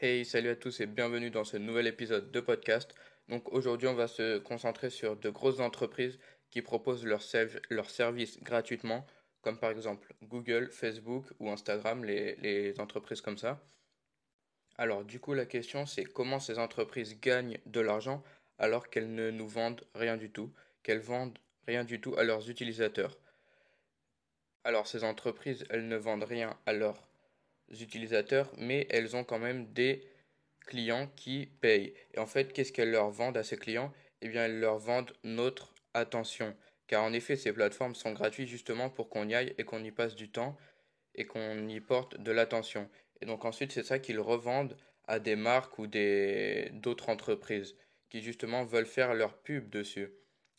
Hey, salut à tous et bienvenue dans ce nouvel épisode de podcast. Donc aujourd'hui, on va se concentrer sur de grosses entreprises qui proposent leurs leur services gratuitement, comme par exemple Google, Facebook ou Instagram, les, les entreprises comme ça. Alors du coup, la question c'est comment ces entreprises gagnent de l'argent alors qu'elles ne nous vendent rien du tout, qu'elles vendent rien du tout à leurs utilisateurs? Alors ces entreprises, elles ne vendent rien à leurs utilisateurs, mais elles ont quand même des clients qui payent. Et en fait, qu'est-ce qu'elles leur vendent à ces clients? Eh bien, elles leur vendent notre attention. Car en effet, ces plateformes sont gratuites justement pour qu'on y aille et qu'on y passe du temps et qu'on y porte de l'attention. Et donc ensuite, c'est ça qu'ils revendent à des marques ou des d'autres entreprises qui justement veulent faire leur pub dessus.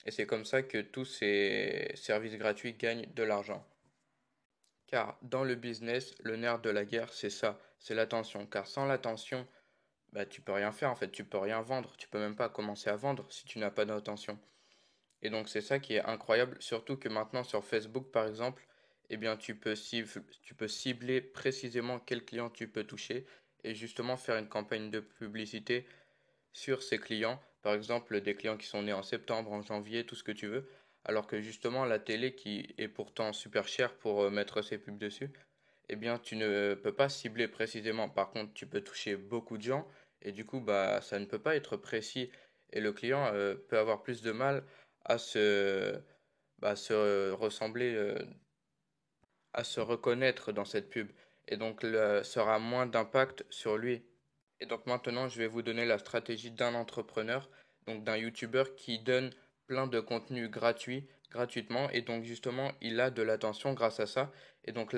Et c'est comme ça que tous ces services gratuits gagnent de l'argent. Car dans le business, le nerf de la guerre, c'est ça, c'est l'attention. Car sans l'attention, bah, tu peux rien faire en fait, tu peux rien vendre, tu peux même pas commencer à vendre si tu n'as pas d'attention. Et donc c'est ça qui est incroyable, surtout que maintenant sur Facebook par exemple, eh bien tu peux, tu peux cibler précisément quel client tu peux toucher et justement faire une campagne de publicité sur ces clients, par exemple des clients qui sont nés en septembre, en janvier, tout ce que tu veux, alors que justement la télé qui est pourtant super chère pour euh, mettre ses pubs dessus, eh bien tu ne peux pas cibler précisément. Par contre, tu peux toucher beaucoup de gens et du coup bah ça ne peut pas être précis et le client euh, peut avoir plus de mal à se bah, se ressembler euh, à se reconnaître dans cette pub et donc ça sera moins d'impact sur lui. Et donc maintenant, je vais vous donner la stratégie d'un entrepreneur, donc d'un YouTuber qui donne plein de contenus gratuits gratuitement. Et donc justement il a de l'attention grâce à ça. Et donc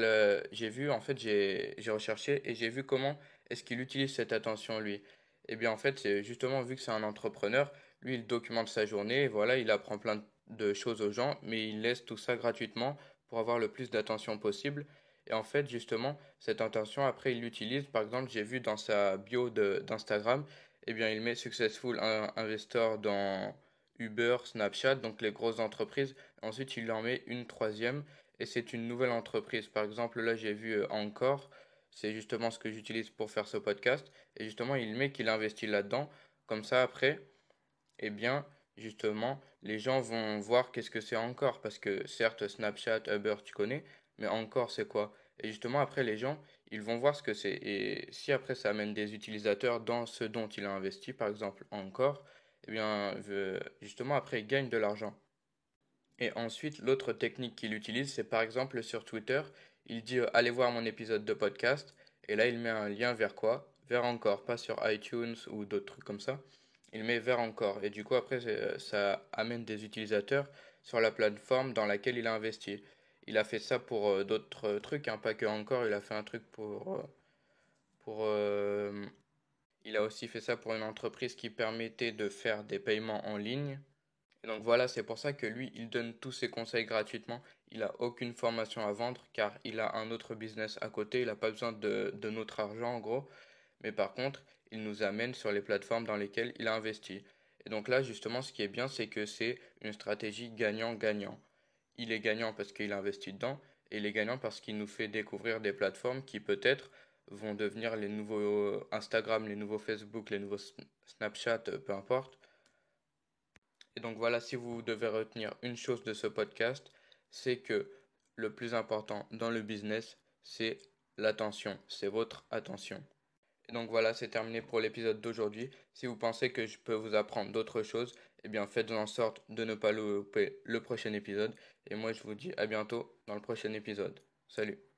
j'ai vu en fait j'ai recherché et j'ai vu comment est-ce qu'il utilise cette attention lui. Et eh bien en fait c'est justement vu que c'est un entrepreneur lui il documente sa journée. Et voilà il apprend plein de choses aux gens mais il laisse tout ça gratuitement pour avoir le plus d'attention possible. Et en fait justement cette attention après il l'utilise. Par exemple j'ai vu dans sa bio d'Instagram eh bien il met successful investor dans Uber, Snapchat, donc les grosses entreprises. Ensuite, il en met une troisième et c'est une nouvelle entreprise. Par exemple, là, j'ai vu euh, Encore. C'est justement ce que j'utilise pour faire ce podcast. Et justement, il met qu'il investit là-dedans. Comme ça, après, eh bien, justement, les gens vont voir qu'est-ce que c'est encore. Parce que certes, Snapchat, Uber, tu connais. Mais encore, c'est quoi? Et justement, après, les gens, ils vont voir ce que c'est. Et si après, ça amène des utilisateurs dans ce dont il a investi, par exemple, encore, eh bien, justement, après, il gagne de l'argent. Et ensuite, l'autre technique qu'il utilise, c'est par exemple sur Twitter, il dit euh, allez voir mon épisode de podcast, et là, il met un lien vers quoi? Vers encore, pas sur iTunes ou d'autres trucs comme ça. Il met vers encore, et du coup, après, ça amène des utilisateurs sur la plateforme dans laquelle il a investi. Il a fait ça pour euh, d'autres trucs, hein, pas que encore, il a fait un truc pour, euh, pour il a aussi fait ça pour une entreprise qui permettait de faire des paiements en ligne. Et donc voilà, c'est pour ça que lui, il donne tous ses conseils gratuitement. Il n'a aucune formation à vendre car il a un autre business à côté. Il n'a pas besoin de, de notre argent en gros. Mais par contre, il nous amène sur les plateformes dans lesquelles il a investi. Et donc là, justement, ce qui est bien, c'est que c'est une stratégie gagnant-gagnant. Il est gagnant parce qu'il investit dedans et il est gagnant parce qu'il nous fait découvrir des plateformes qui peut-être vont devenir les nouveaux Instagram, les nouveaux Facebook, les nouveaux Snapchat, euh, peu importe. Et donc voilà, si vous devez retenir une chose de ce podcast, c'est que le plus important dans le business, c'est l'attention, c'est votre attention. Et donc voilà, c'est terminé pour l'épisode d'aujourd'hui. Si vous pensez que je peux vous apprendre d'autres choses, eh bien faites en sorte de ne pas louper le prochain épisode. Et moi je vous dis à bientôt dans le prochain épisode. Salut